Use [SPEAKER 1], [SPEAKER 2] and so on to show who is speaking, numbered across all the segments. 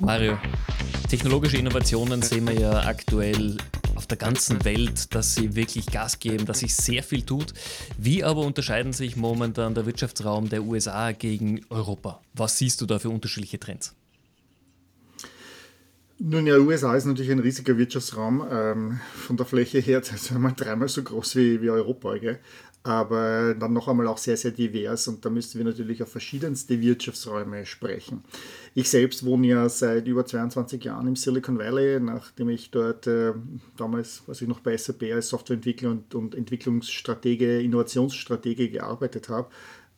[SPEAKER 1] Mario, technologische Innovationen sehen wir ja aktuell auf der ganzen Welt, dass sie wirklich Gas geben, dass sich sehr viel tut. Wie aber unterscheiden sich momentan der Wirtschaftsraum der USA gegen Europa? Was siehst du da für unterschiedliche Trends?
[SPEAKER 2] Nun ja, USA ist natürlich ein riesiger Wirtschaftsraum. Ähm, von der Fläche her sagen wir dreimal so groß wie, wie Europa. Gell? Aber dann noch einmal auch sehr, sehr divers und da müssten wir natürlich auf verschiedenste Wirtschaftsräume sprechen. Ich selbst wohne ja seit über 22 Jahren im Silicon Valley, nachdem ich dort äh, damals, was ich noch bei SAP als Softwareentwickler und, und Entwicklungsstratege, Innovationsstratege gearbeitet habe,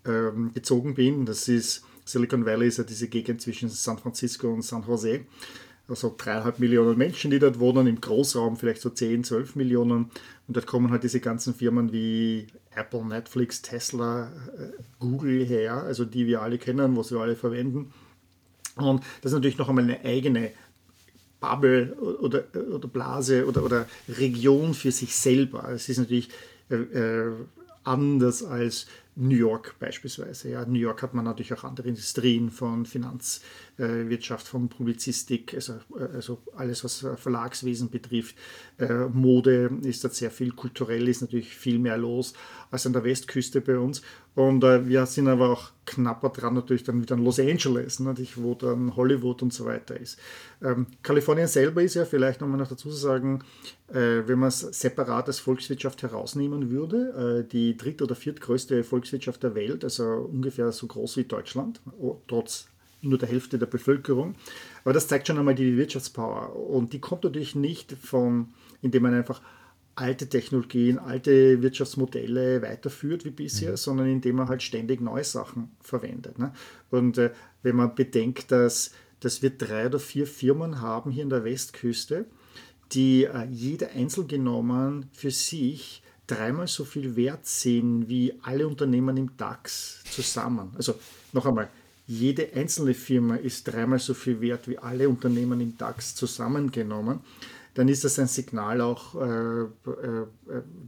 [SPEAKER 2] ähm, gezogen bin. Das ist Silicon Valley ist ja diese Gegend zwischen San Francisco und San Jose also dreieinhalb Millionen Menschen, die dort wohnen, im Großraum vielleicht so 10, 12 Millionen. Und dort kommen halt diese ganzen Firmen wie Apple, Netflix, Tesla, äh, Google her, also die wir alle kennen, was wir alle verwenden. Und das ist natürlich noch einmal eine eigene Bubble oder, oder Blase oder, oder Region für sich selber. Es ist natürlich äh, äh anders als New York beispielsweise. Ja, New York hat man natürlich auch andere Industrien von Finanzwirtschaft, äh, von Publizistik, also, äh, also alles, was äh, Verlagswesen betrifft. Mode ist dort sehr viel, kulturell ist natürlich viel mehr los als an der Westküste bei uns. Und äh, wir sind aber auch knapper dran natürlich dann wieder an Los Angeles, natürlich, wo dann Hollywood und so weiter ist. Ähm, Kalifornien selber ist ja vielleicht nochmal noch dazu zu sagen, äh, wenn man es separat als Volkswirtschaft herausnehmen würde, äh, die dritt- oder viertgrößte Volkswirtschaft der Welt, also ungefähr so groß wie Deutschland, trotz nur der Hälfte der Bevölkerung. Aber das zeigt schon einmal die Wirtschaftspower. Und die kommt natürlich nicht von, indem man einfach alte Technologien, alte Wirtschaftsmodelle weiterführt wie bisher, mhm. sondern indem man halt ständig neue Sachen verwendet. Ne? Und äh, wenn man bedenkt, dass, dass wir drei oder vier Firmen haben hier in der Westküste, die äh, jede einzeln genommen für sich dreimal so viel wert sind wie alle Unternehmen im DAX zusammen. Also noch einmal, jede einzelne Firma ist dreimal so viel wert wie alle Unternehmen im DAX zusammengenommen dann ist das ein Signal auch, äh, äh,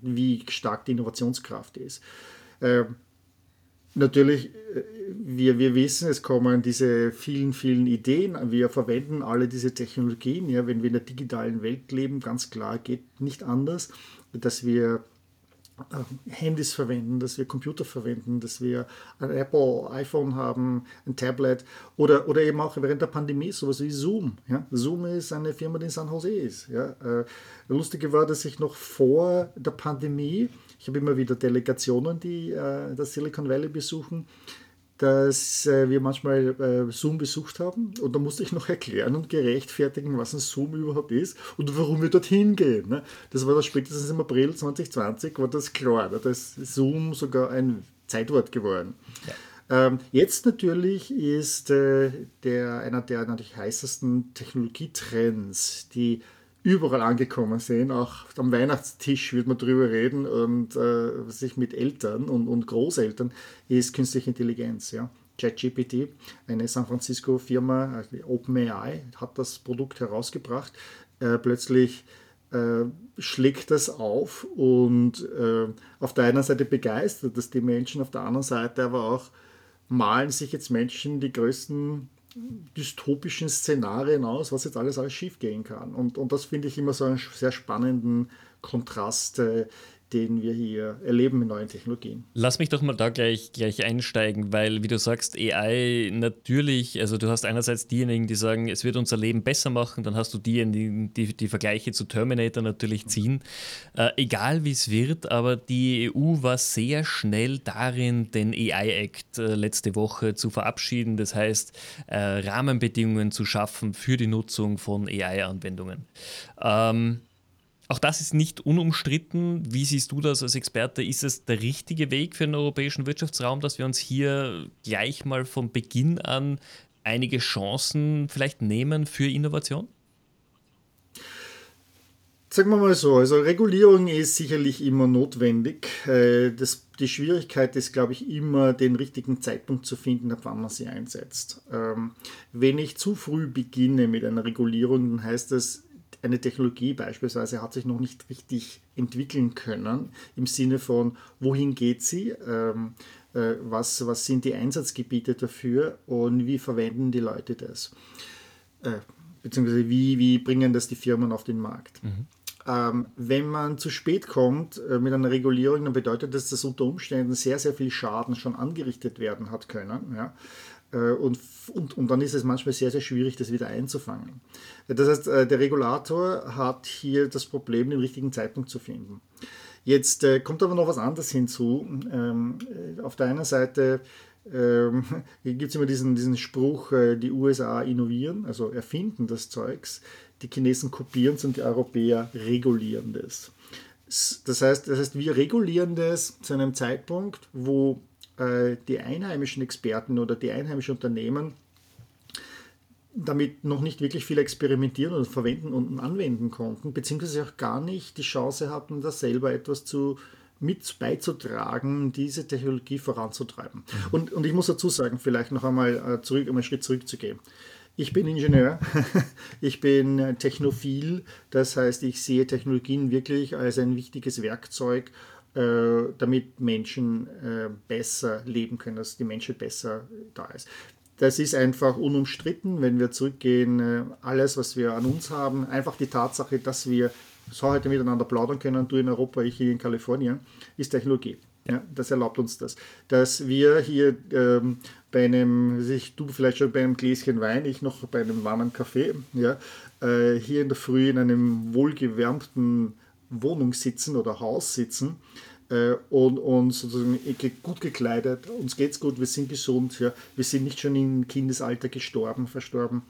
[SPEAKER 2] wie stark die Innovationskraft ist. Äh, natürlich, äh, wir, wir wissen, es kommen diese vielen, vielen Ideen. Wir verwenden alle diese Technologien. Ja, wenn wir in der digitalen Welt leben, ganz klar, geht nicht anders, dass wir äh, Handys verwenden, dass wir Computer verwenden, dass wir ein Apple, iPhone haben, ein Tablet oder, oder eben auch während der Pandemie sowas wie Zoom. Ja? Zoom ist eine Firma, die in San Jose ist. Ja? Äh, lustige war, dass ich noch vor der Pandemie, ich habe immer wieder Delegationen, die äh, das Silicon Valley besuchen, dass äh, wir manchmal äh, Zoom besucht haben und da musste ich noch erklären und gerechtfertigen, was ein Zoom überhaupt ist und warum wir dorthin gehen. Ne? Das war das spätestens im April 2020, war das klar. Da ist Zoom sogar ein Zeitwort geworden. Ja. Ähm, jetzt natürlich ist äh, der, einer der natürlich heißesten Technologietrends, die überall angekommen sind. Auch am Weihnachtstisch wird man drüber reden und äh, sich mit Eltern und, und Großeltern ist künstliche Intelligenz. Ja. ChatGPT, eine San Francisco Firma, also OpenAI, hat das Produkt herausgebracht. Äh, plötzlich äh, schlägt das auf und äh, auf der einen Seite begeistert das die Menschen, auf der anderen Seite aber auch malen sich jetzt Menschen die größten dystopischen Szenarien aus, was jetzt alles alles schief gehen kann. Und, und das finde ich immer so einen sehr spannenden Kontrast, äh, den wir hier erleben mit neuen Technologien.
[SPEAKER 1] Lass mich doch mal da gleich, gleich einsteigen, weil, wie du sagst, AI natürlich, also du hast einerseits diejenigen, die sagen, es wird unser Leben besser machen, dann hast du diejenigen, die die Vergleiche zu Terminator natürlich ziehen. Äh, egal wie es wird, aber die EU war sehr schnell darin, den AI-Act äh, letzte Woche zu verabschieden, das heißt, äh, Rahmenbedingungen zu schaffen für die Nutzung von AI-Anwendungen. Ähm, auch das ist nicht unumstritten. Wie siehst du das als Experte? Ist es der richtige Weg für den europäischen Wirtschaftsraum, dass wir uns hier gleich mal von Beginn an einige Chancen vielleicht nehmen für Innovation?
[SPEAKER 2] Sagen wir mal so, also Regulierung ist sicherlich immer notwendig. Äh, das, die Schwierigkeit ist, glaube ich, immer den richtigen Zeitpunkt zu finden, ab wann man sie einsetzt. Ähm, wenn ich zu früh beginne mit einer Regulierung, dann heißt das, eine Technologie beispielsweise hat sich noch nicht richtig entwickeln können, im Sinne von, wohin geht sie, ähm, äh, was, was sind die Einsatzgebiete dafür und wie verwenden die Leute das. Äh, beziehungsweise wie, wie bringen das die Firmen auf den Markt. Mhm. Ähm, wenn man zu spät kommt äh, mit einer Regulierung, dann bedeutet das, dass unter Umständen sehr, sehr viel Schaden schon angerichtet werden hat können. Ja? Äh, und, und, und dann ist es manchmal sehr, sehr schwierig, das wieder einzufangen. Das heißt, äh, der Regulator hat hier das Problem, den richtigen Zeitpunkt zu finden. Jetzt äh, kommt aber noch was anderes hinzu. Ähm, auf der einen Seite ähm, gibt es immer diesen, diesen Spruch, die USA innovieren, also erfinden das Zeugs, die Chinesen kopieren es und die Europäer regulieren das. Das heißt, das heißt, wir regulieren das zu einem Zeitpunkt, wo die einheimischen Experten oder die einheimischen Unternehmen damit noch nicht wirklich viel experimentieren und verwenden und anwenden konnten, beziehungsweise auch gar nicht die Chance hatten, da selber etwas zu mit beizutragen, diese Technologie voranzutreiben. Und, und ich muss dazu sagen, vielleicht noch einmal äh, zurück, um einen Schritt zurückzugehen. Ich bin Ingenieur, ich bin technophil, das heißt, ich sehe Technologien wirklich als ein wichtiges Werkzeug, äh, damit Menschen äh, besser leben können, dass die Menschheit besser da ist. Das ist einfach unumstritten, wenn wir zurückgehen, äh, alles, was wir an uns haben, einfach die Tatsache, dass wir so heute miteinander plaudern können, du in Europa, ich hier in Kalifornien, ist Technologie. Ja, das erlaubt uns das. Dass wir hier ähm, bei einem, ich, du vielleicht schon bei einem Gläschen Wein, ich noch bei einem warmen Kaffee, ja, äh, hier in der Früh in einem wohlgewärmten Wohnung sitzen oder Haus sitzen äh, und, und sozusagen gut gekleidet, uns geht's gut, wir sind gesund, ja, wir sind nicht schon im Kindesalter gestorben, verstorben.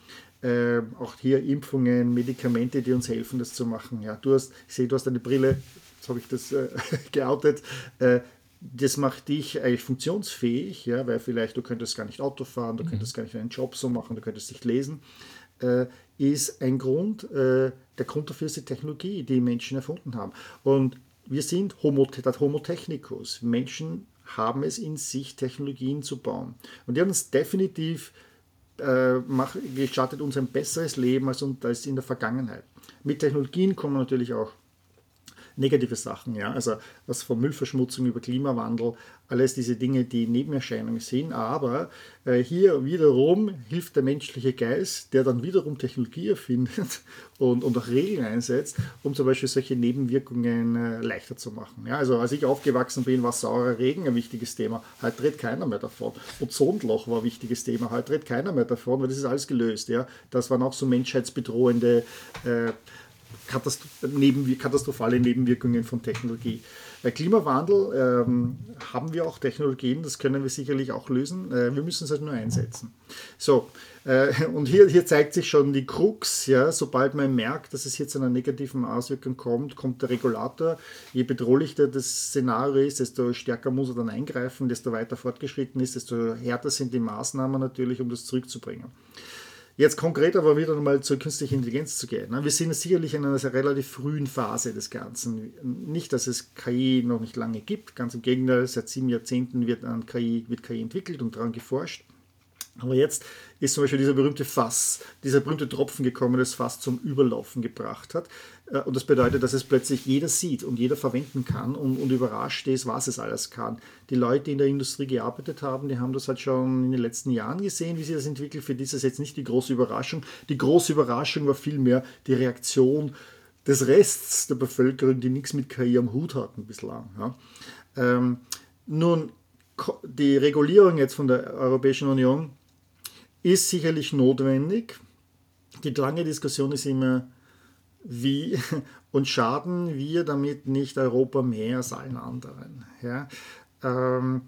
[SPEAKER 2] Äh, auch hier Impfungen, Medikamente, die uns helfen, das zu machen. Ja, du hast, ich sehe, du hast eine Brille, jetzt habe ich das äh, geoutet. Äh, das macht dich eigentlich funktionsfähig, ja, weil vielleicht du könntest gar nicht Auto fahren, du mhm. könntest gar nicht einen Job so machen, du könntest nicht lesen. Äh, ist ein Grund, äh, der Grund dafür ist die Technologie, die Menschen erfunden haben. Und wir sind Homo, das Homo technicus. Menschen haben es in sich, Technologien zu bauen. Und die haben es definitiv äh, gestattet uns ein besseres Leben als, als in der Vergangenheit. Mit Technologien kommen natürlich auch negative Sachen, ja, also was von Müllverschmutzung über Klimawandel, alles diese Dinge, die Nebenerscheinungen sind, aber äh, hier wiederum hilft der menschliche Geist, der dann wiederum Technologie erfindet und, und auch Regeln einsetzt, um zum Beispiel solche Nebenwirkungen äh, leichter zu machen. Ja, also als ich aufgewachsen bin, war saurer Regen ein wichtiges Thema, heute redet keiner mehr davon. Ozonloch war ein wichtiges Thema, heute redet keiner mehr davon, weil das ist alles gelöst. Ja. Das waren auch so menschheitsbedrohende äh, katastrophale Nebenwirkungen von Technologie. Bei Klimawandel ähm, haben wir auch Technologien, das können wir sicherlich auch lösen. Äh, wir müssen es halt nur einsetzen. So, äh, und hier, hier zeigt sich schon die Krux, ja, sobald man merkt, dass es hier zu einer negativen Auswirkung kommt, kommt der Regulator. Je bedrohlicher das Szenario ist, desto stärker muss er dann eingreifen, desto weiter fortgeschritten ist, desto härter sind die Maßnahmen natürlich, um das zurückzubringen. Jetzt konkret aber wieder mal zur künstlichen Intelligenz zu gehen. Ne? Wir sind sicherlich in einer relativ frühen Phase des Ganzen. Nicht, dass es KI noch nicht lange gibt, ganz im Gegenteil, seit sieben Jahrzehnten wird an KI, wird KI entwickelt und daran geforscht. Aber jetzt ist zum Beispiel dieser berühmte Fass, dieser berühmte Tropfen gekommen, das Fass zum Überlaufen gebracht hat. Äh, und das bedeutet, dass es plötzlich jeder sieht und jeder verwenden kann und, und überrascht ist, was es alles kann. Die Leute, die in der Industrie gearbeitet haben, die haben das halt schon in den letzten Jahren gesehen, wie sie das entwickelt. Für die ist das jetzt nicht die große Überraschung. Die große Überraschung war vielmehr die Reaktion des Rests der Bevölkerung, die nichts mit KI am Hut hatten bislang. Ja. Ähm, nun, die Regulierung jetzt von der Europäischen Union ist sicherlich notwendig. Die lange Diskussion ist immer, wie und schaden wir damit nicht Europa mehr als allen anderen. Ja? Ähm,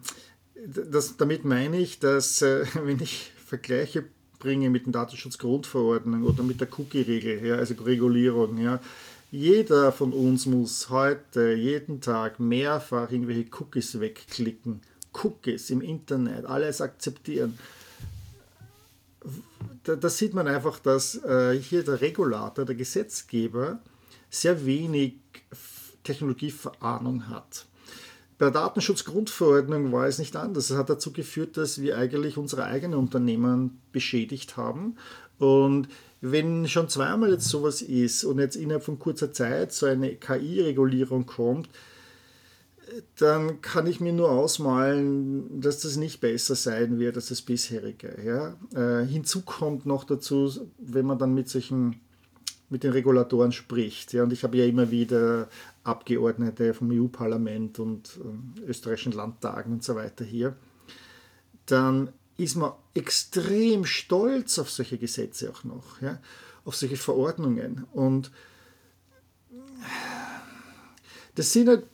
[SPEAKER 2] das, damit meine ich, dass äh, wenn ich Vergleiche bringe mit der Datenschutzgrundverordnung oder mit der Cookie-Regel, ja, also Regulierung, ja, jeder von uns muss heute jeden Tag mehrfach irgendwelche Cookies wegklicken. Cookies im Internet, alles akzeptieren da, sieht man einfach, dass äh, hier der Regulator, der Gesetzgeber, sehr wenig Technologieverahnung hat. Bei der Datenschutzgrundverordnung war es nicht anders. Es hat dazu geführt, dass wir eigentlich unsere eigenen Unternehmen beschädigt haben. Und wenn schon zweimal jetzt sowas ist und jetzt innerhalb von kurzer Zeit so eine KI-Regulierung kommt, dann kann ich mir nur ausmalen, dass das nicht besser sein wird als das bisherige. Ja? Äh, hinzu kommt noch dazu, wenn man dann mit solchen mit den Regulatoren spricht. Ja, und ich habe ja immer wieder Abgeordnete vom EU-Parlament und äh, österreichischen Landtagen und so weiter hier. Dann ist man extrem stolz auf solche Gesetze auch noch, ja, auf solche Verordnungen. Und das sind halt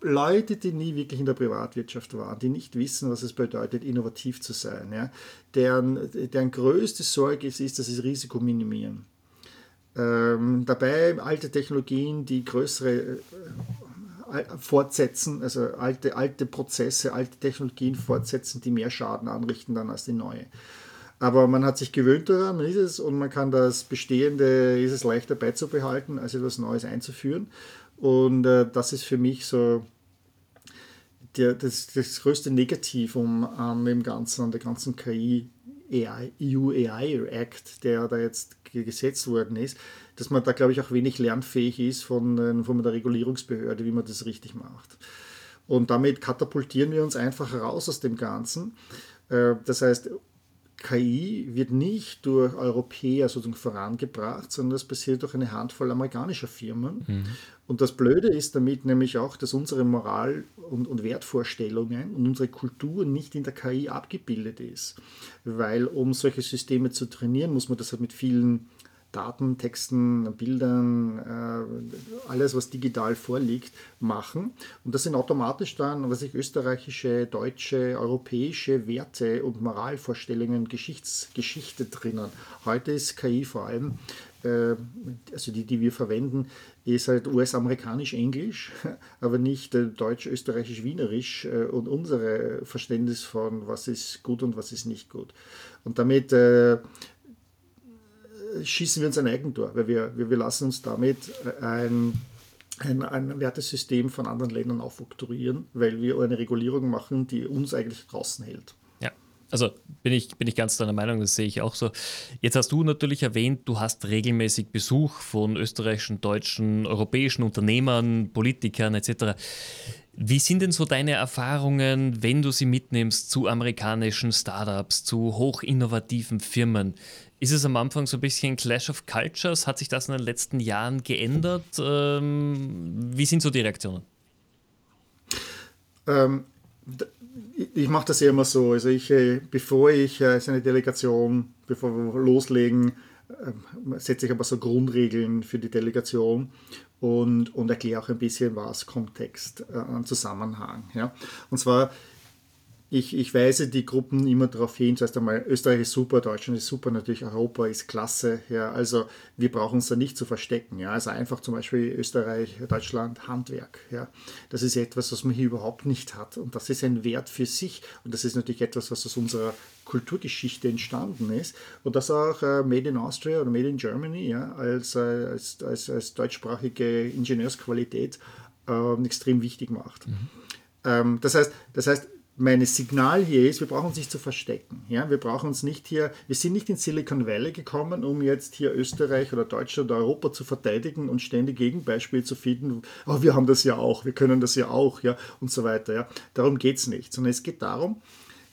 [SPEAKER 2] Leute, die nie wirklich in der Privatwirtschaft waren, die nicht wissen, was es bedeutet, innovativ zu sein, ja, deren, deren größte Sorge ist, ist, dass sie das Risiko minimieren. Ähm, dabei alte Technologien, die größere äh, fortsetzen, also alte, alte Prozesse, alte Technologien fortsetzen, die mehr Schaden anrichten dann als die neue. Aber man hat sich gewöhnt daran, man ist es und man kann das Bestehende, ist es leichter beizubehalten, als etwas Neues einzuführen. Und äh, das ist für mich so der, das, das größte Negativum an dem Ganzen, an der ganzen KI AI, EU AI Act, der da jetzt gesetzt worden ist, dass man da, glaube ich, auch wenig lernfähig ist von, von der Regulierungsbehörde, wie man das richtig macht. Und damit katapultieren wir uns einfach raus aus dem Ganzen. Äh, das heißt, KI wird nicht durch Europäer sozusagen vorangebracht, sondern das passiert durch eine Handvoll amerikanischer Firmen. Mhm. Und das Blöde ist damit nämlich auch, dass unsere Moral- und, und, Wertvorstellungen und unsere Kultur nicht in der KI abgebildet ist. Weil um solche Systeme zu trainieren, muss man das halt mit vielen Daten, Texten, Bildern, äh, alles, was digital vorliegt, machen. Und das sind automatisch dann, was ich österreichische, deutsche, europäische Werte und Moralvorstellungen, Geschichts Geschichte drinnen. Heute ist KI vor allem, äh, also die, die wir verwenden, ist halt US-amerikanisch-englisch, aber nicht äh, deutsch-österreichisch-wienerisch und unser Verständnis von, was ist gut und was ist nicht gut. Und damit schießen wir uns ein Eigentor, weil wir, wir, wir lassen uns damit ein, ein, ein Wertesystem von anderen Ländern aufoktroyieren, weil wir eine Regulierung machen, die uns eigentlich draußen hält.
[SPEAKER 1] Ja, also bin ich, bin ich ganz deiner Meinung, das sehe ich auch so. Jetzt hast du natürlich erwähnt, du hast regelmäßig Besuch von österreichischen, deutschen, europäischen Unternehmern, Politikern etc. Wie sind denn so deine Erfahrungen, wenn du sie mitnimmst zu amerikanischen Startups, zu hochinnovativen Firmen? Ist es am Anfang so ein bisschen Clash of Cultures? Hat sich das in den letzten Jahren geändert? Ähm, wie sind so die Reaktionen?
[SPEAKER 2] Ähm, ich mache das ja immer so. Also ich, äh, bevor ich äh, eine Delegation, bevor wir loslegen, äh, setze ich aber so Grundregeln für die Delegation und, und erkläre auch ein bisschen was, Kontext, äh, Zusammenhang. Ja? Und zwar ich, ich weise die Gruppen immer darauf hin, zuerst einmal, Österreich ist super, Deutschland ist super, natürlich Europa ist klasse. Ja, also wir brauchen uns da nicht zu verstecken. Ja, also einfach zum Beispiel Österreich, Deutschland, Handwerk. Ja, das ist etwas, was man hier überhaupt nicht hat. Und das ist ein Wert für sich. Und das ist natürlich etwas, was aus unserer Kulturgeschichte entstanden ist. Und das auch äh, Made in Austria oder Made in Germany ja, als, äh, als, als, als deutschsprachige Ingenieursqualität äh, extrem wichtig macht. Mhm. Ähm, das heißt, das heißt, mein Signal hier ist, wir brauchen uns nicht zu verstecken. Ja? Wir brauchen uns nicht hier, wir sind nicht in Silicon Valley gekommen, um jetzt hier Österreich oder Deutschland oder Europa zu verteidigen und ständig Gegenbeispiele zu finden. Oh, wir haben das ja auch, wir können das ja auch, ja, und so weiter. Ja? Darum geht es nicht, sondern es geht darum,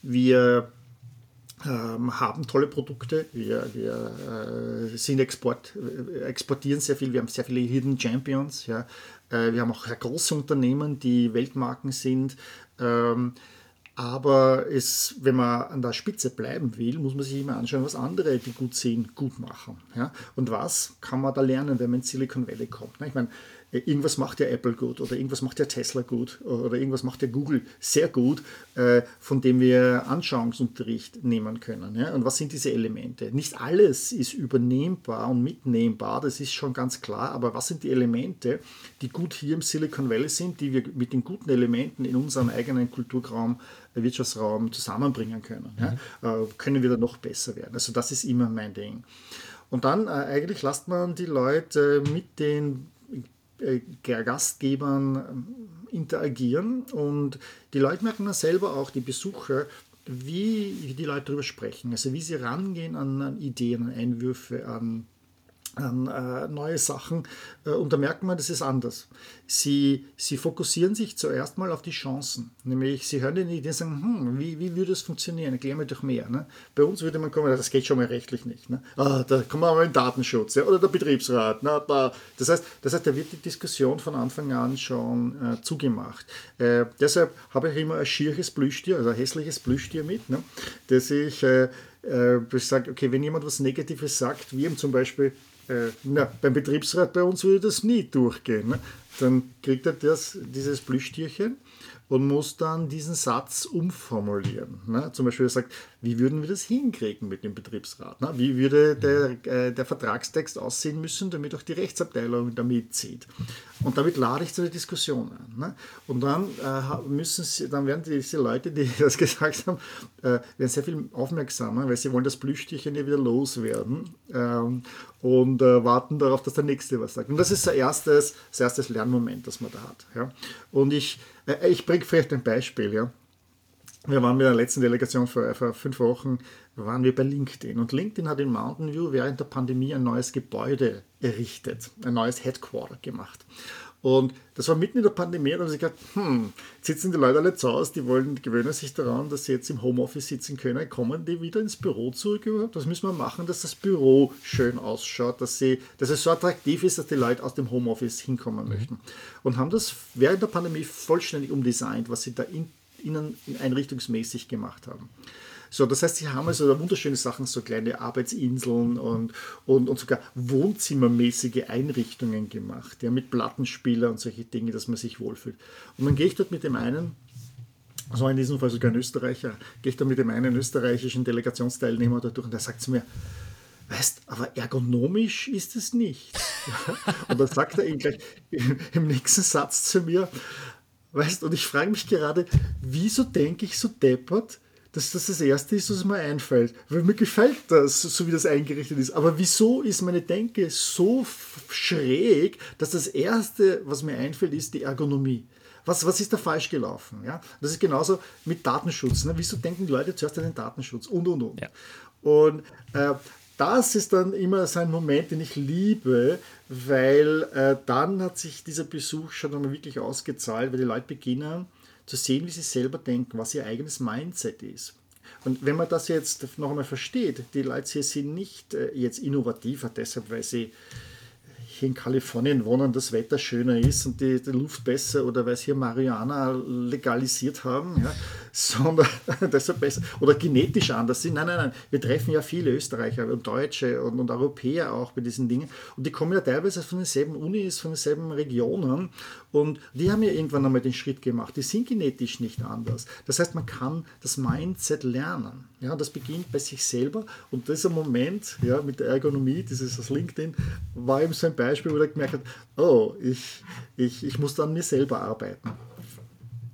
[SPEAKER 2] wir ähm, haben tolle Produkte, wir, wir äh, sind Export, äh, exportieren sehr viel, wir haben sehr viele Hidden Champions, ja? Äh, wir haben auch große Unternehmen, die Weltmarken sind. Ähm, aber es, wenn man an der Spitze bleiben will, muss man sich immer anschauen, was andere, die gut sind, gut machen. Ja? Und was kann man da lernen, wenn man in Silicon Valley kommt? Ich meine, irgendwas macht ja Apple gut oder irgendwas macht ja Tesla gut oder irgendwas macht ja Google sehr gut, äh, von dem wir Anschauungsunterricht nehmen können. Und was sind diese Elemente? Nicht alles ist übernehmbar und mitnehmbar, das ist schon ganz klar, aber was sind die Elemente, die gut hier im Silicon Valley sind, die wir mit den guten Elementen in unserem eigenen Kulturraum, äh, Wirtschaftsraum zusammenbringen können? Mhm. können wir da noch besser werden? Also das ist immer mein Ding. Und dann äh, eigentlich lasst man die Leute mit den äh, Gastgebern ähm, interagieren. Und die Leute merken dann selber auch, die Besucher, wie die Leute darüber sprechen, also wie sie rangehen an, an Ideen, an Einwürfe, an an äh, neue Sachen. Äh, und da merkt man, das ist anders. Sie, sie fokussieren sich zuerst mal auf die Chancen. Nämlich, sie hören die Idee und sagen, hm, wie, wie würde es funktionieren? Erklär mir doch mehr. Ne? Bei uns würde man kommen, das geht schon mal rechtlich nicht. Ne? Ah, da kommen wir mal in den Datenschutz ja? oder der Betriebsrat. Na, da. Das, heißt, das heißt, da wird die Diskussion von Anfang an schon äh, zugemacht. Äh, deshalb habe ich immer ein schierches Plüschtier, also ein hässliches Plüschtier mit, ne? das ich, äh, sage, okay, wenn jemand was Negatives sagt, wie eben zum Beispiel, äh, na, beim Betriebsrat bei uns würde das nie durchgehen. Ne? Dann kriegt er das, dieses Plüschtierchen und muss dann diesen Satz umformulieren. Ne? Zum Beispiel er sagt, wie würden wir das hinkriegen mit dem Betriebsrat? Ne? Wie würde der, äh, der Vertragstext aussehen müssen, damit auch die Rechtsabteilung da mitzieht? Und damit lade ich zu der Diskussion ein. Ne? Und dann, äh, müssen sie, dann werden diese Leute, die das gesagt haben, äh, werden sehr viel aufmerksamer, weil sie wollen das Plüschtierchen ja wieder loswerden ähm, und äh, warten darauf, dass der Nächste was sagt. Und das ist das erste, das erste Lernmoment, das man da hat. Ja? Und ich, äh, ich bringe vielleicht ein Beispiel. Ja? Wir waren mit der letzten Delegation vor, vor fünf Wochen, waren wir bei LinkedIn. Und LinkedIn hat in Mountain View während der Pandemie ein neues Gebäude errichtet, ein neues Headquarter gemacht. Und das war mitten in der Pandemie und da haben sie gedacht, hm, sitzen die Leute alle zu Hause, die wollen, gewöhnen sich daran, dass sie jetzt im Homeoffice sitzen können, kommen die wieder ins Büro zurück überhaupt? Was müssen wir machen, dass das Büro schön ausschaut, dass, sie, dass es so attraktiv ist, dass die Leute aus dem Homeoffice hinkommen mhm. möchten. Und haben das während der Pandemie vollständig umdesignt, was sie da in innen einrichtungsmäßig gemacht haben. So, das heißt, sie haben also wunderschöne Sachen, so kleine Arbeitsinseln und, und, und sogar wohnzimmermäßige Einrichtungen gemacht, ja, mit Plattenspieler und solche Dinge, dass man sich wohlfühlt. Und dann gehe ich dort mit dem einen, also in diesem Fall sogar ein Österreicher, gehe ich da mit dem einen österreichischen Delegationsteilnehmer da durch und der sagt zu mir, weißt, aber ergonomisch ist es nicht. und dann sagt er ihm gleich im nächsten Satz zu mir, Weißt und ich frage mich gerade, wieso denke ich so deppert, dass das das Erste ist, was mir einfällt. Weil mir gefällt das, so wie das eingerichtet ist. Aber wieso ist meine Denke so schräg, dass das Erste, was mir einfällt, ist die Ergonomie? Was, was ist da falsch gelaufen? Ja? Das ist genauso mit Datenschutz. Ne? Wieso denken die Leute zuerst an den Datenschutz? Und, und, und. Ja. Und äh, das ist dann immer so ein Moment, den ich liebe, weil äh, dann hat sich dieser Besuch schon einmal wirklich ausgezahlt, weil die Leute beginnen zu sehen, wie sie selber denken, was ihr eigenes Mindset ist. Und wenn man das jetzt noch einmal versteht, die Leute hier sind nicht äh, jetzt innovativer deshalb, weil sie hier in Kalifornien wohnen, das Wetter schöner ist und die, die Luft besser oder weil sie hier Marihuana legalisiert haben, ja, sondern deshalb besser oder genetisch anders sind. Nein, nein, nein. Wir treffen ja viele Österreicher und Deutsche und, und Europäer auch bei diesen Dingen und die kommen ja teilweise von denselben Unis, von denselben Regionen und die haben ja irgendwann einmal den Schritt gemacht. Die sind genetisch nicht anders. Das heißt, man kann das Mindset lernen. Ja, das beginnt bei sich selber und dieser Moment ja, mit der Ergonomie, dieses aus LinkedIn, war eben so ein Beispiel, wo er gemerkt hat, oh, ich, ich, ich muss an mir selber arbeiten.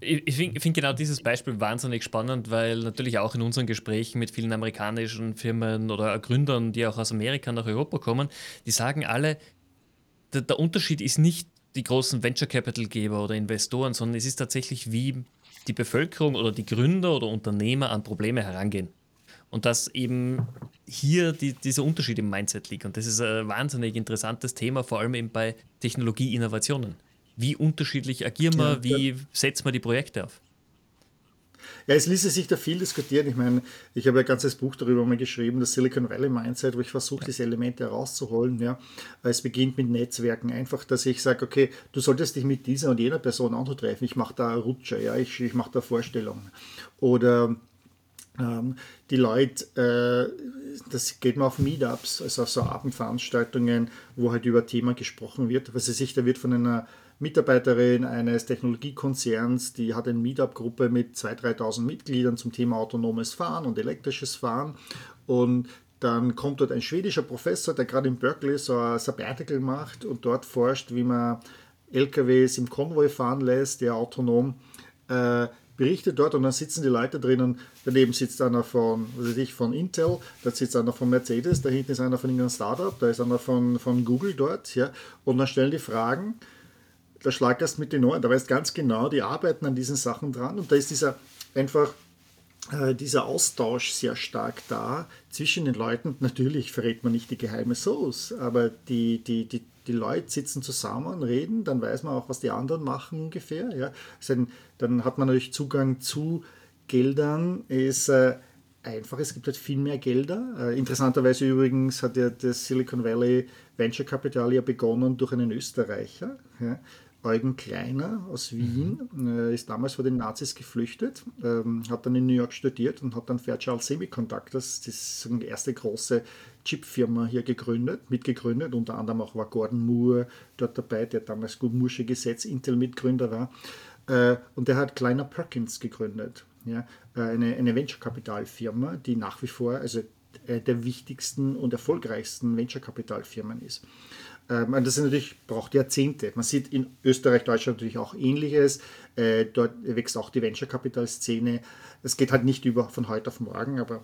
[SPEAKER 1] Ich finde find genau dieses Beispiel wahnsinnig spannend, weil natürlich auch in unseren Gesprächen mit vielen amerikanischen Firmen oder Gründern, die auch aus Amerika nach Europa kommen, die sagen alle, der, der Unterschied ist nicht die großen Venture Capital Geber oder Investoren, sondern es ist tatsächlich, wie die Bevölkerung oder die Gründer oder Unternehmer an Probleme herangehen. Und dass eben hier die, dieser Unterschied im Mindset liegt. Und das ist ein wahnsinnig interessantes Thema, vor allem eben bei Technologieinnovationen. Wie unterschiedlich agieren wir, ja, wie setzen wir die Projekte auf?
[SPEAKER 2] Ja, es ließe sich da viel diskutieren. Ich meine, ich habe ein ganzes Buch darüber mal geschrieben, das Silicon Valley Mindset, wo ich versuche, diese Elemente herauszuholen. Ja. Es beginnt mit Netzwerken. Einfach, dass ich sage, okay, du solltest dich mit dieser und jener Person anzutreffen. Ich mache da Rutscher, ja, ich, ich mache da Vorstellungen. Oder ähm, die Leute, äh, das geht man auf Meetups, also auf so Abendveranstaltungen, wo halt über Thema gesprochen wird. Was weiß ich, da wird von einer Mitarbeiterin eines Technologiekonzerns, die hat eine Meetup-Gruppe mit 2.000, 3.000 Mitgliedern zum Thema autonomes Fahren und elektrisches Fahren. Und dann kommt dort ein schwedischer Professor, der gerade in Berkeley so ein Sabbatical macht und dort forscht, wie man LKWs im Konvoi fahren lässt, der autonom äh, berichtet dort und dann sitzen die Leute drinnen. Daneben sitzt einer von, was weiß ich, von Intel, da sitzt einer von Mercedes, da hinten ist einer von irgendeinem Startup, da ist einer von, von Google dort, ja, und dann stellen die Fragen da schlagerst mit den Ohren, da weißt ganz genau, die arbeiten an diesen Sachen dran und da ist dieser einfach äh, dieser Austausch sehr stark da zwischen den Leuten. Natürlich verrät man nicht die geheime Soße, aber die, die, die, die Leute sitzen zusammen, reden, dann weiß man auch, was die anderen machen ungefähr. Ja. Dann hat man natürlich Zugang zu Geldern, ist äh, einfach, es gibt halt viel mehr Gelder. Äh, interessanterweise übrigens hat ja das Silicon Valley Venture Capital ja begonnen durch einen Österreicher. Ja. Eugen Kleiner aus Wien, mhm. ist damals vor den Nazis geflüchtet, ähm, hat dann in New York studiert und hat dann Fairchild Semiconductors, das die erste große Chipfirma hier gegründet, mitgegründet. Unter anderem auch war Gordon Moore dort dabei, der damals gut Mursche Gesetz Intel-Mitgründer war. Äh, und der hat Kleiner Perkins gegründet, ja, äh, eine, eine Venture-Kapital-Firma, die nach wie vor also der wichtigsten und erfolgreichsten Venture-Kapital-Firmen ist. Ähm, das ist natürlich, braucht Jahrzehnte. Man sieht in Österreich, Deutschland natürlich auch Ähnliches. Äh, dort wächst auch die Venture-Capital-Szene. Es geht halt nicht über von heute auf morgen, aber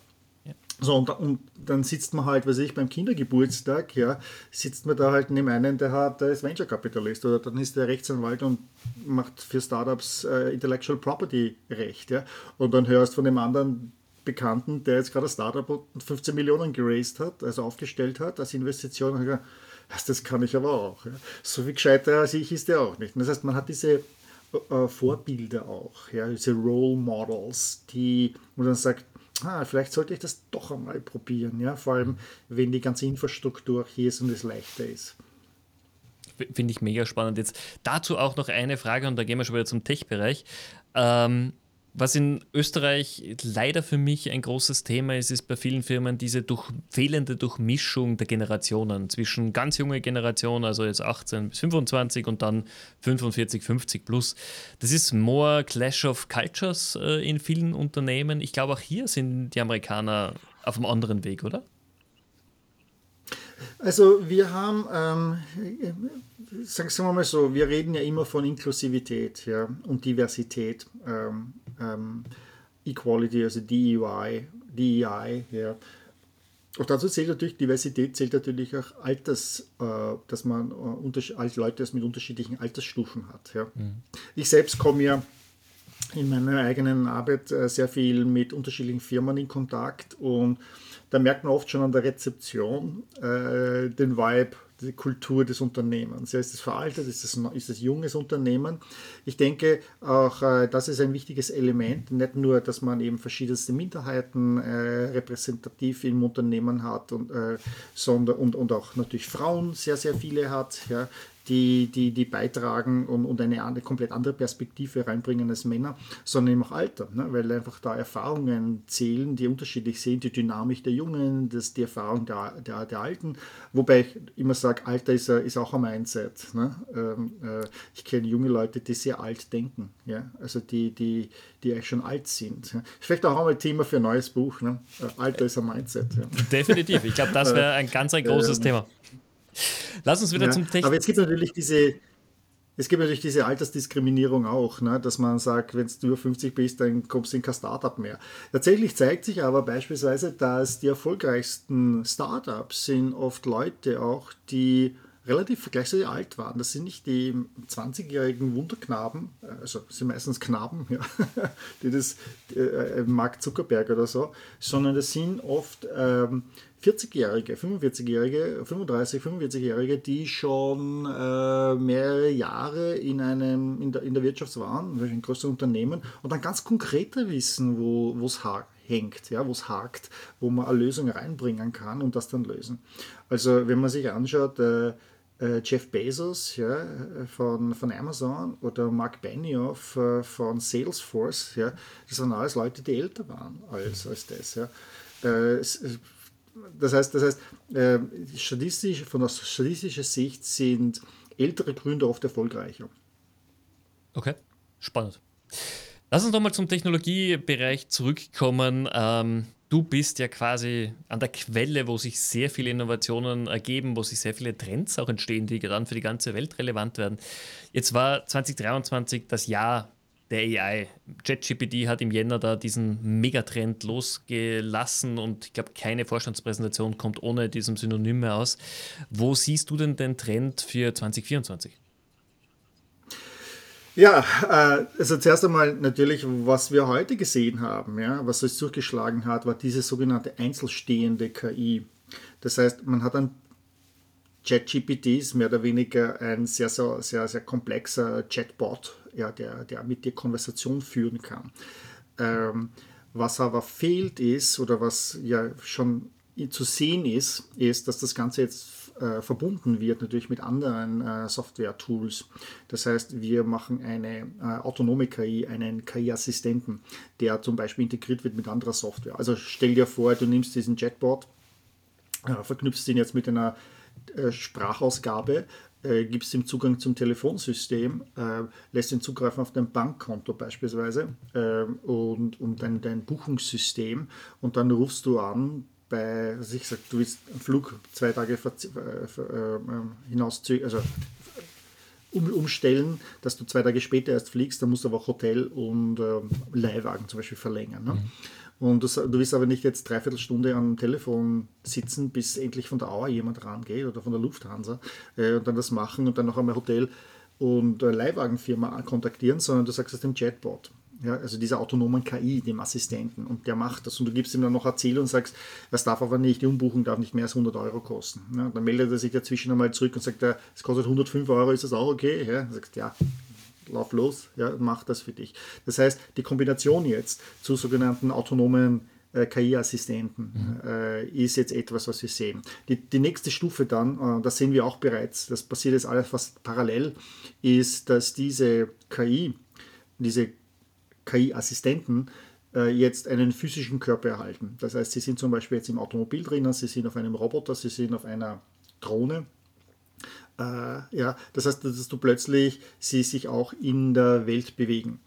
[SPEAKER 2] so und, und, dann sitzt man halt, weiß ich, beim Kindergeburtstag, ja, sitzt man da halt neben einen, der hat, der ist Venture-Kapitalist oder dann ist der Rechtsanwalt und macht für Startups äh, Intellectual Property Recht, ja, und dann hörst von dem anderen Bekannten, der jetzt gerade ein Startup und 15 Millionen geraced hat, also aufgestellt hat als Investition, und gesagt, das kann ich aber auch. Ja. So wie gescheiter als ich ist der auch nicht. das heißt, man hat diese äh, Vorbilder auch, ja, diese Role Models, die, wo man dann sagt, ah, vielleicht sollte ich das doch einmal probieren, ja, vor allem wenn die ganze Infrastruktur hier ist und es leichter ist.
[SPEAKER 1] Finde ich mega spannend. Jetzt dazu auch noch eine Frage und da gehen wir schon wieder zum Tech-Bereich. Ähm, was in Österreich leider für mich ein großes Thema ist, ist bei vielen Firmen diese durch, fehlende Durchmischung der Generationen zwischen ganz junge Generation, also jetzt 18 bis 25 und dann 45, 50 plus. Das ist more Clash of Cultures äh, in vielen Unternehmen. Ich glaube, auch hier sind die Amerikaner auf einem anderen Weg, oder?
[SPEAKER 2] Also wir haben, ähm, sagen wir mal so, wir reden ja immer von Inklusivität ja, und Diversität, ähm, ähm, Equality, also DEI, DEI, ja. Und dazu zählt natürlich Diversität, zählt natürlich auch Alters, äh, dass man äh, Leute mit unterschiedlichen Altersstufen hat. Ja. Mhm. Ich selbst komme ja in meiner eigenen Arbeit äh, sehr viel mit unterschiedlichen Firmen in Kontakt und da merkt man oft schon an der Rezeption äh, den Vibe, die Kultur des Unternehmens. Ja, ist es veraltet, ist es, ist es junges Unternehmen? Ich denke auch, äh, das ist ein wichtiges Element, nicht nur, dass man eben verschiedenste Minderheiten äh, repräsentativ im Unternehmen hat, und, äh, sondern, und, und auch natürlich Frauen sehr, sehr viele hat, ja, die, die, die beitragen und, und eine, eine komplett andere Perspektive reinbringen als Männer, sondern eben auch Alter, ne? weil einfach da Erfahrungen zählen, die unterschiedlich sind, die Dynamik der Jungen, das, die Erfahrung der, der, der Alten, wobei ich immer sage, Alter ist, ist auch ein Mindset. Ne? Ähm, äh, ich kenne junge Leute, die sehr alt denken, ja? also die, die, die eigentlich schon alt sind. Ja? Vielleicht auch einmal Thema für ein neues Buch, ne? Äh, Alter ist ein Mindset. Ja?
[SPEAKER 1] Definitiv, ich glaube, das wäre ein ganz ein großes ähm, Thema. Lass uns wieder ja, zum
[SPEAKER 2] Technik. Aber es gibt natürlich diese, es gibt natürlich diese Altersdiskriminierung auch, ne, dass man sagt, wenn du über 50 bist, dann kommst du in kein Startup mehr. Tatsächlich zeigt sich aber beispielsweise, dass die erfolgreichsten Startups sind oft Leute auch, die relativ vergleichsweise alt waren. Das sind nicht die 20-jährigen Wunderknaben, also sind meistens Knaben, ja, die das äh, Mark Zuckerberg oder so, sondern das sind oft ähm, 40-Jährige, 45-Jährige, 35, 45-Jährige, die schon äh, mehrere Jahre in, einem, in, der, in der Wirtschaft waren, in größeren Unternehmen und dann ganz konkreter wissen, wo es hängt, ja, wo es hakt, wo man eine Lösung reinbringen kann und das dann lösen. Also wenn man sich anschaut, äh, äh Jeff Bezos ja, von, von Amazon oder Mark Benioff äh, von Salesforce, ja, das waren alles Leute, die älter waren als, als das. Ja. Äh, das heißt, das heißt äh, statistisch, von der statistischen Sicht sind ältere Gründer oft erfolgreicher.
[SPEAKER 1] Okay, spannend. Lass uns nochmal zum Technologiebereich zurückkommen. Ähm, du bist ja quasi an der Quelle, wo sich sehr viele Innovationen ergeben, wo sich sehr viele Trends auch entstehen, die dann für die ganze Welt relevant werden. Jetzt war 2023 das Jahr der AI. ChatGPT hat im Jänner da diesen Megatrend losgelassen und ich glaube, keine Vorstandspräsentation kommt ohne diesem Synonym mehr aus. Wo siehst du denn den Trend für 2024?
[SPEAKER 2] Ja, äh, also zuerst einmal natürlich, was wir heute gesehen haben, ja, was es durchgeschlagen hat, war diese sogenannte einzelstehende KI. Das heißt, man hat ein ChatGPT ist mehr oder weniger ein sehr, sehr, sehr, sehr komplexer Chatbot, ja, der, der mit dir Konversation führen kann. Ähm, was aber fehlt ist, oder was ja schon zu sehen ist, ist, dass das Ganze jetzt äh, verbunden wird natürlich mit anderen äh, Software-Tools. Das heißt, wir machen eine äh, autonome KI, einen KI-Assistenten, der zum Beispiel integriert wird mit anderer Software. Also stell dir vor, du nimmst diesen Chatbot, äh, verknüpfst ihn jetzt mit einer äh, Sprachausgabe, äh, gibst ihm Zugang zum Telefonsystem, lässt ihn zugreifen auf dein Bankkonto beispielsweise und, und dein, dein Buchungssystem und dann rufst du an bei, also ich du willst einen Flug zwei Tage äh, äh, hinaus, also um, umstellen, dass du zwei Tage später erst fliegst, dann musst du aber auch Hotel und äh, Leihwagen zum Beispiel verlängern. Ne? Mhm. Und du, du willst aber nicht jetzt dreiviertel Stunde am Telefon sitzen, bis endlich von der Auer jemand rangeht oder von der Lufthansa äh, und dann das machen und dann noch einmal Hotel und äh, Leihwagenfirma kontaktieren, sondern du sagst es dem Chatbot. Ja, also dieser autonomen KI, dem Assistenten, und der macht das. Und du gibst ihm dann noch Erzähl und sagst, das darf aber nicht, die Umbuchung darf nicht mehr als 100 Euro kosten. Ja, dann meldet er sich dazwischen einmal zurück und sagt, es kostet 105 Euro, ist das auch okay? Ja, dann sagst ja, lauf los, ja, mach das für dich. Das heißt, die Kombination jetzt zu sogenannten autonomen äh, KI-Assistenten mhm. äh, ist jetzt etwas, was wir sehen. Die, die nächste Stufe dann, äh, das sehen wir auch bereits, das passiert jetzt alles fast parallel, ist, dass diese KI, diese KI-Assistenten äh, jetzt einen physischen Körper erhalten. Das heißt, sie sind zum Beispiel jetzt im Automobil drinnen, sie sind auf einem Roboter, sie sind auf einer Drohne äh, ja, das heißt, dass du plötzlich sie sich auch in der Welt bewegen.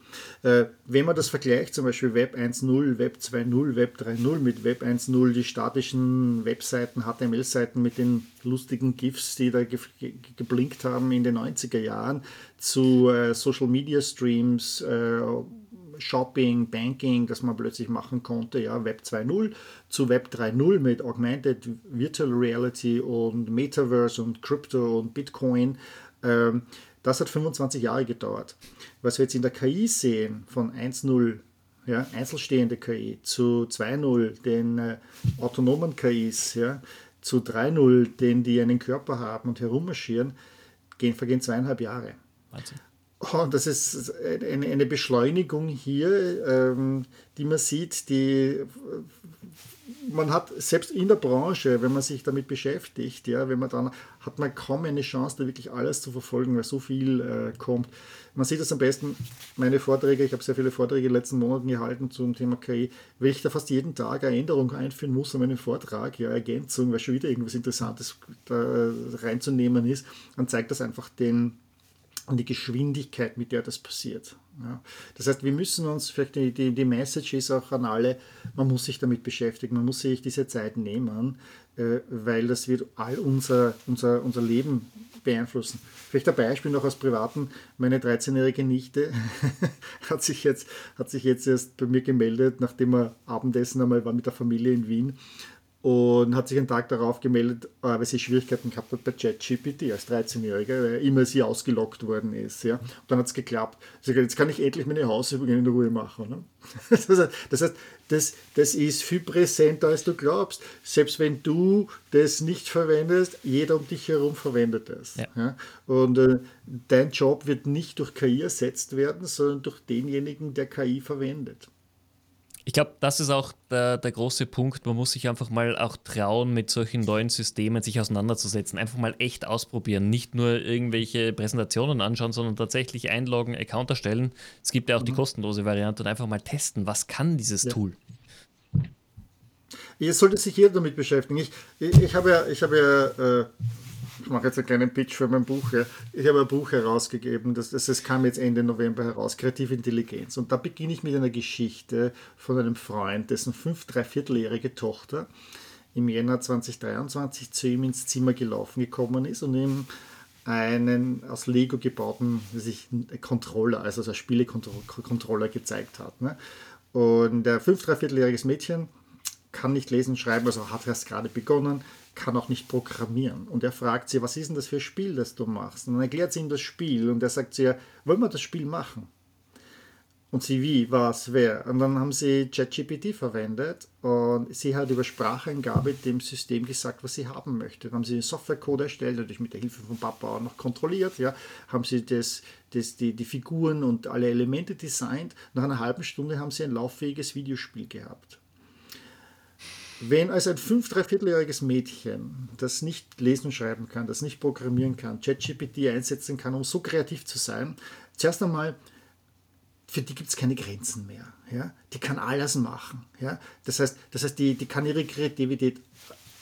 [SPEAKER 2] Äh, wenn man das vergleicht, zum Beispiel Web 1.0, Web 2.0, Web 3.0 mit Web 1.0, die statischen Webseiten, HTML-Seiten mit den lustigen GIFs, die da ge ge geblinkt haben in den 90er Jahren, zu äh, Social Media Streams, äh, Shopping, Banking, das man plötzlich machen konnte, ja, Web 2.0 zu Web 3.0 mit Augmented Virtual Reality und Metaverse und Crypto und Bitcoin. Ähm, das hat 25 Jahre gedauert. Was wir jetzt in der KI sehen, von 1.0 ja, einzelstehende KI zu 2.0 den äh, autonomen KIs, ja, zu 3.0 denen, die einen Körper haben und herummarschieren, gehen, vergehen zweieinhalb Jahre. Wahnsinn. Oh, das ist eine, Beschleunigung hier, ähm, die man sieht, die man hat selbst in der Branche, wenn man sich damit beschäftigt, ja, wenn man dann hat man kaum eine Chance, da wirklich alles zu verfolgen, weil so viel äh, kommt. Man sieht das am besten, meine Vorträge, ich habe sehr viele Vorträge in den letzten Monaten gehalten zum Thema KI, weil ich da fast jeden Tag eine Änderung einführen muss an meinen Vortrag, ja, Ergänzung, weil schon wieder irgendwas Interessantes da reinzunehmen ist, dann zeigt das einfach den und die Geschwindigkeit, mit der das passiert. Ja. Das heißt, wir müssen uns, vielleicht die, die, die, Message ist auch an alle, man muss sich damit beschäftigen, man muss sich diese Zeit nehmen, äh, weil das wird all unser, unser, unser Leben beeinflussen. Vielleicht ein Beispiel noch aus Privaten. Meine 13-jährige Nichte hat, sich jetzt, hat sich jetzt erst bei mir gemeldet, nachdem er Abendessen einmal war mit der Familie in Wien und hat sich einen Tag darauf gemeldet, äh, weil sie Schwierigkeiten gehabt hat bei ChatGPT als 13-Jähriger, weil immer sie ausgelockt worden ist. Ja. Und dann hat es geklappt. Sie gesagt, jetzt kann ich endlich meine Hausübungen in Ruhe machen. Ne? Das heißt, das, heißt das, das ist viel präsenter, als du glaubst. Selbst wenn du das nicht verwendest, jeder um dich herum verwendet es. Ja. Ja. Und äh, dein Job wird nicht durch KI ersetzt werden, sondern durch denjenigen, der KI verwendet.
[SPEAKER 1] Ich glaube, das ist auch der, der große Punkt. Man muss sich einfach mal auch trauen, mit solchen neuen Systemen sich auseinanderzusetzen. Einfach mal echt ausprobieren. Nicht nur irgendwelche Präsentationen anschauen, sondern tatsächlich einloggen, Account erstellen. Es gibt ja auch mhm. die kostenlose Variante und einfach mal testen, was kann dieses ja. Tool.
[SPEAKER 2] Jetzt sollte sich jeder damit beschäftigen. Ich, ich, ich habe ja, ich habe ja äh, mache jetzt einen kleinen Pitch für mein Buch. Ja. Ich habe ein Buch herausgegeben, das, das, das kam jetzt Ende November heraus, Kreative Intelligenz. Und da beginne ich mit einer Geschichte von einem Freund, dessen fünf, dreivierteljährige Tochter im Jänner 2023 zu ihm ins Zimmer gelaufen gekommen ist und ihm einen aus Lego gebauten sich Controller, also ein Spielecontroller gezeigt hat. Ne? Und der fünf, dreivierteljähriges Mädchen kann nicht lesen, schreiben, also hat erst gerade begonnen, kann auch nicht programmieren. Und er fragt sie, was ist denn das für ein Spiel, das du machst? Und dann erklärt sie ihm das Spiel und er sagt zu ihr, wollen wir das Spiel machen? Und sie, wie, was, wer? Und dann haben sie ChatGPT verwendet und sie hat über Spracheingabe dem System gesagt, was sie haben möchte. Dann haben sie einen Softwarecode erstellt, natürlich mit der Hilfe von Papa auch noch kontrolliert. Ja, haben sie das, das, die, die Figuren und alle Elemente designt. Nach einer halben Stunde haben sie ein lauffähiges Videospiel gehabt. Wenn also ein fünf-, dreivierteljähriges Mädchen, das nicht lesen und schreiben kann, das nicht programmieren kann, ChatGPT einsetzen kann, um so kreativ zu sein, zuerst einmal für die gibt es keine Grenzen mehr. Ja? Die kann alles machen. Ja? Das heißt, das heißt die, die kann ihre Kreativität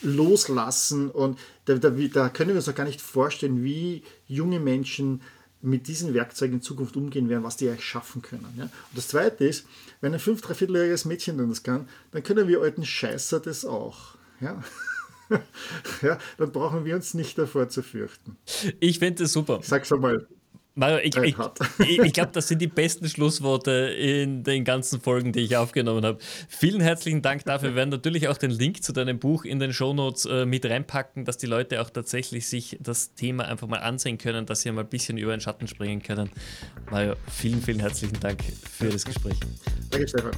[SPEAKER 2] loslassen und da, da, da können wir uns auch gar nicht vorstellen, wie junge Menschen mit diesen Werkzeugen in Zukunft umgehen werden, was die eigentlich schaffen können. Ja? Und das Zweite ist, wenn ein fünf-, dreivierteljähriges Mädchen das kann, dann können wir alten Scheißer das auch. Ja? ja, dann brauchen wir uns nicht davor zu fürchten.
[SPEAKER 1] Ich finde das super.
[SPEAKER 2] Sag's einmal.
[SPEAKER 1] Mario, ich, ich, ich, ich glaube, das sind die besten Schlussworte in den ganzen Folgen, die ich aufgenommen habe. Vielen herzlichen Dank dafür. Wir werden natürlich auch den Link zu deinem Buch in den Shownotes äh, mit reinpacken, dass die Leute auch tatsächlich sich das Thema einfach mal ansehen können, dass sie mal ein bisschen über den Schatten springen können. Mario, vielen, vielen herzlichen Dank für das Gespräch. Danke, Stefan.